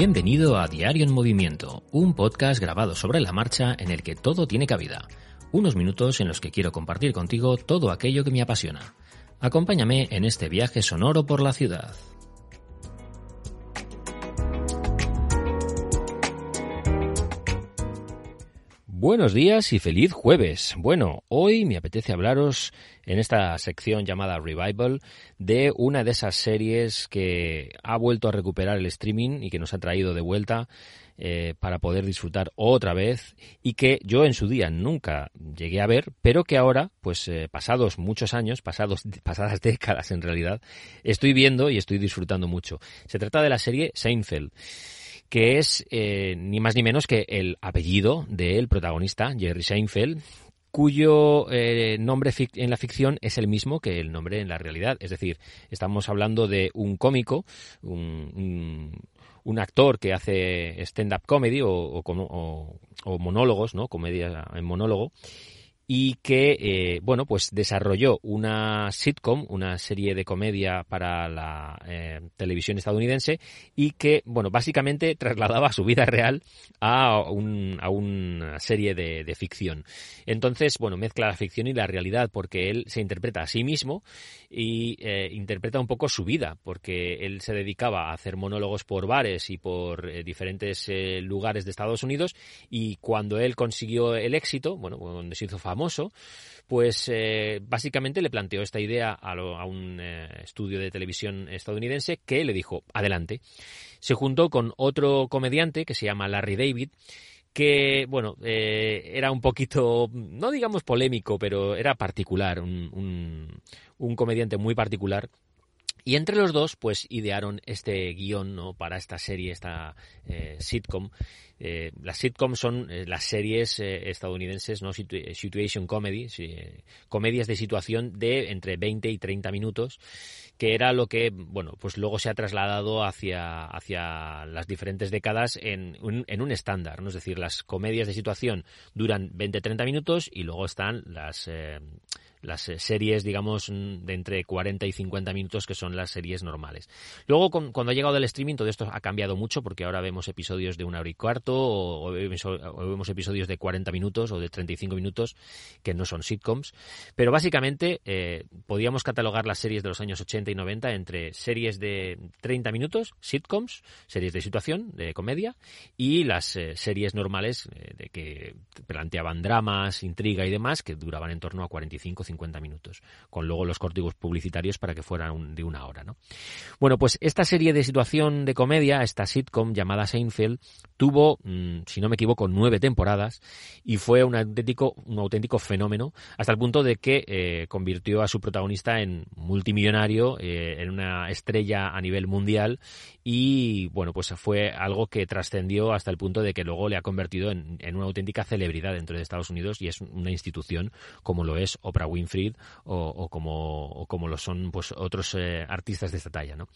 Bienvenido a Diario en Movimiento, un podcast grabado sobre la marcha en el que todo tiene cabida. Unos minutos en los que quiero compartir contigo todo aquello que me apasiona. Acompáñame en este viaje sonoro por la ciudad. Buenos días y feliz jueves. Bueno, hoy me apetece hablaros en esta sección llamada Revival de una de esas series que ha vuelto a recuperar el streaming y que nos ha traído de vuelta eh, para poder disfrutar otra vez y que yo en su día nunca llegué a ver, pero que ahora, pues eh, pasados muchos años, pasados, pasadas décadas en realidad, estoy viendo y estoy disfrutando mucho. Se trata de la serie Seinfeld que es eh, ni más ni menos que el apellido del protagonista, Jerry Seinfeld, cuyo eh, nombre en la ficción es el mismo que el nombre en la realidad. Es decir, estamos hablando de un cómico, un, actor que hace stand-up comedy o, o, o, monólogos, ¿no? Comedia en monólogo y que, eh, bueno, pues desarrolló una sitcom, una serie de comedia para la eh, televisión estadounidense y que, bueno, básicamente trasladaba su vida real a, un, a una serie de, de, ficción. Entonces, bueno, mezcla la ficción y la realidad porque él se interpreta a sí mismo y eh, interpreta un poco su vida porque él se dedicaba a hacer monólogos por bares y por diferentes lugares de Estados Unidos y cuando él consiguió el éxito, bueno, cuando se hizo famoso, pues eh, básicamente le planteó esta idea a, un eh, estudio de televisión estadounidense que le dijo, adelante. Se juntó con otro comediante que se llama Larry David, que, bueno, eh, era un poquito, no digamos polémico, pero era particular, un, un comediante muy particular y entre los dos, pues idearon este guion ¿no? para esta serie, esta eh, sitcom. Eh, las sitcoms son eh, las series estadounidenses, ¿no? situation comedy, comedias de situación de entre 20 y 30 minutos, que era lo que, bueno, pues luego se ha trasladado hacia, hacia las diferentes décadas en un, en un estándar, ¿no? Es decir, las comedias de situación duran 20-30 minutos y luego están las las eh, series, digamos, mm, de entre 40 y 50 minutos, que son las series normales. Luego, cuando ha llegado el streaming, todo esto ha cambiado mucho, porque ahora vemos episodios de una hora y cuarto, o, vemos, episodios de 40 minutos o de 35 minutos, que no son sitcoms. Pero básicamente, eh, podíamos catalogar las series de los años 80 y 90 entre series de 30 minutos, sitcoms, series de situación, de comedia, y las eh, series normales de que planteaban dramas, intriga y demás, que duraban en torno a 45 50 minutos, con luego los córtigos publicitarios para que fueran de una hora, ¿no? Bueno, pues esta serie de situación de comedia, esta sitcom llamada Seinfeld, tuvo, mm, si no me equivoco, nueve temporadas y fue un auténtico, un auténtico fenómeno, hasta el punto de que eh, convirtió a su protagonista en multimillonario, eh, en una estrella a nivel mundial y, bueno, pues fue algo que trascendió hasta el punto de que luego le ha convertido en, en una auténtica celebridad dentro de Estados Unidos y es una institución como lo es Oprah Winfrey Winfried o, como, como lo son pues otros eh, artistas de esta talla. ¿no?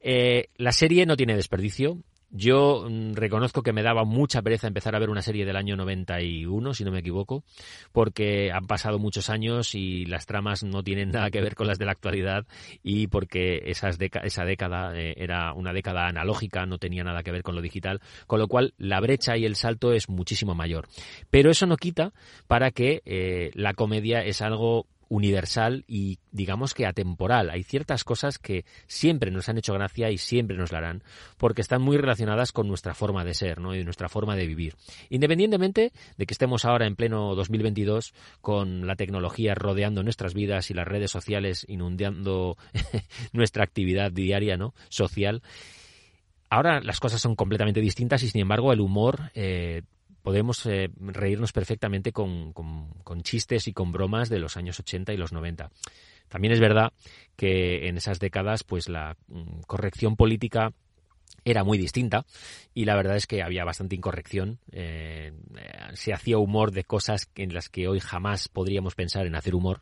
Eh, la serie no tiene desperdicio. Yo mm, reconozco que me daba mucha pereza empezar a ver una serie del año 91, si no me equivoco, porque han pasado muchos años y las tramas no tienen nada que ver con las de la actualidad y porque esas esa década eh, era una década analógica, no tenía nada que ver con lo digital, con lo cual la brecha y el salto es muchísimo mayor. Pero eso no quita para que eh, la comedia es algo universal y digamos que atemporal. Hay ciertas cosas que siempre nos han hecho gracia y siempre nos la harán porque están muy relacionadas con nuestra forma de ser ¿no? y nuestra forma de vivir. Independientemente de que estemos ahora en pleno 2022 con la tecnología rodeando nuestras vidas y las redes sociales inundando nuestra actividad diaria ¿no? social, Ahora las cosas son completamente distintas y sin embargo el humor eh, podemos eh, reírnos perfectamente con, con, chistes y con bromas de los años 80 y los 90. También es verdad que en esas décadas, pues la mm, corrección política era muy distinta y la verdad es que había bastante incorrección. Eh, se hacía humor de cosas en las que hoy jamás podríamos pensar en hacer humor.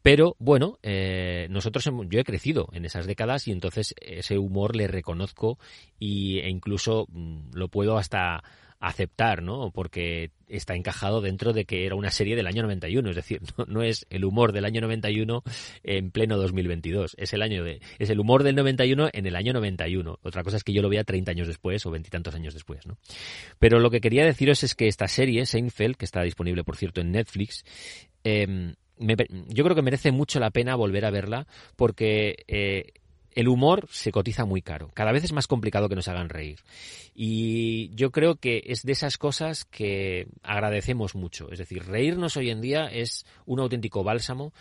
Pero bueno, eh, nosotros yo he crecido en esas décadas y entonces ese humor le reconozco y, e incluso mm, lo puedo hasta aceptar, ¿no? Porque está encajado dentro de que era una serie del año 91, es decir, no, es el humor del año 91 en pleno 2022, es el año de es el humor del 91 en el año 91. Otra cosa es que yo lo vea 30 años después o veintitantos años después, ¿no? Pero lo que quería deciros es que esta serie Seinfeld, que está disponible por cierto en Netflix, eh, yo creo que merece mucho la pena volver a verla porque eh, el humor se cotiza muy caro. Cada vez es más complicado que nos hagan reír. Y yo creo que es de esas cosas que agradecemos mucho. Es decir, reírnos hoy en día es un auténtico bálsamo.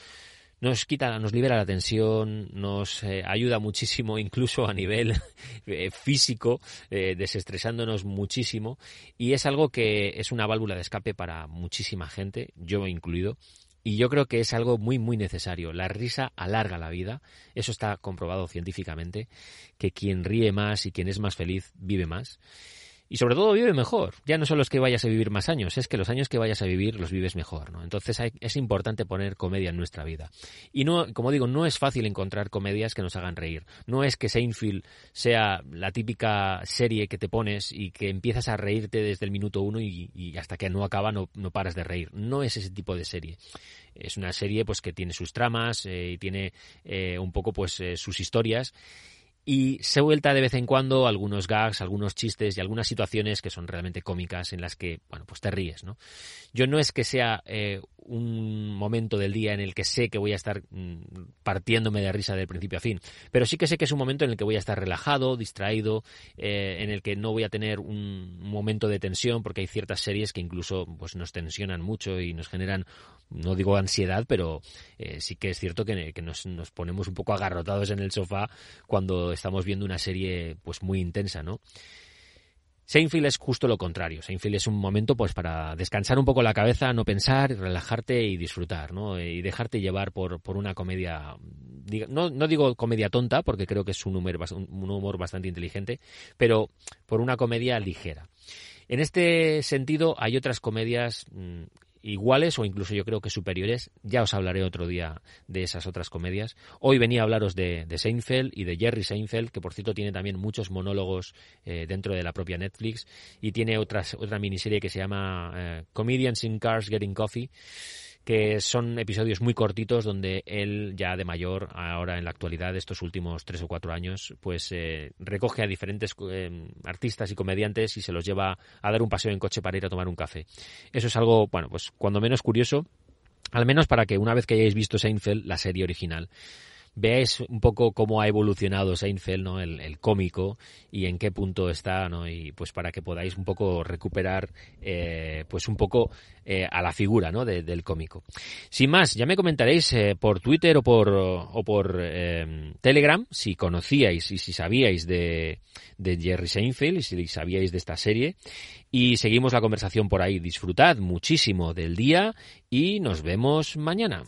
Nos quita, nos libera la tensión, nos eh, ayuda muchísimo, incluso a nivel eh, físico, desestresándonos muchísimo. Y es algo que es una válvula de escape para muchísima gente, yo incluido. Y yo creo que es algo muy, muy necesario. La risa alarga la vida. Eso está comprobado científicamente, que quien ríe más y quien es más feliz vive más. Y sobre todo vive mejor. Ya no son los que vayas a vivir más años, es que los años que vayas a vivir los vives mejor, ¿no? Entonces es importante poner comedia en nuestra vida. Y no, como digo, no es fácil encontrar comedias que nos hagan reír. No es que Seinfeld sea la típica serie que te pones y que empiezas a reírte desde el minuto uno y, hasta que no acaba no, no, paras de reír. No es ese tipo de serie. Es una serie pues que tiene sus tramas eh, y tiene eh, un poco pues eh, sus historias y se vuelta de vez en cuando algunos gags, algunos chistes y algunas situaciones que son realmente cómicas en las que, bueno, pues te ríes, ¿no? Yo no es que sea eh, un momento del día en el que sé que voy a estar mm, partiéndome de risa del principio a fin, pero sí que sé que es un momento en el que voy a estar relajado, distraído, eh, en el que no voy a tener un momento de tensión, porque hay ciertas series que incluso pues nos tensionan mucho y nos generan, no digo ansiedad, pero eh, sí que es cierto que, nos, nos ponemos un poco agarrotados en el sofá cuando estamos viendo una serie pues muy intensa, ¿no? Seinfeld es justo lo contrario. Seinfeld es un momento pues para descansar un poco la cabeza, no pensar, relajarte y disfrutar, ¿no? Y dejarte llevar por, por una comedia, no, no, digo comedia tonta, porque creo que es un humor, un humor bastante inteligente, pero por una comedia ligera. En este sentido, hay otras comedias mm, iguales o incluso yo creo que superiores. Ya os hablaré otro día de esas otras comedias. Hoy venía a hablaros de, Seinfeld y de Jerry Seinfeld, que por cierto tiene también muchos monólogos eh, dentro de la propia Netflix y tiene otras, otra miniserie que se llama eh, Comedians in Cars Getting Coffee que son episodios muy cortitos donde él ya de mayor, ahora en la actualidad, estos últimos tres o cuatro años, pues eh, recoge a diferentes eh, artistas y comediantes y se los lleva a dar un paseo en coche para ir a tomar un café. Eso es algo, bueno, pues cuando menos curioso, al menos para que una vez que hayáis visto Seinfeld, la serie original, veáis un poco cómo ha evolucionado Seinfeld, ¿no? El, cómico y en qué punto está, ¿no? Y pues para que podáis un poco recuperar, eh, pues un poco eh, a la figura, ¿no? del cómico. Sin más, ya me comentaréis eh, por Twitter o por, o por Telegram si conocíais y si sabíais de, de Jerry Seinfeld y si sabíais de esta serie. Y seguimos la conversación por ahí. Disfrutad muchísimo del día y nos vemos mañana.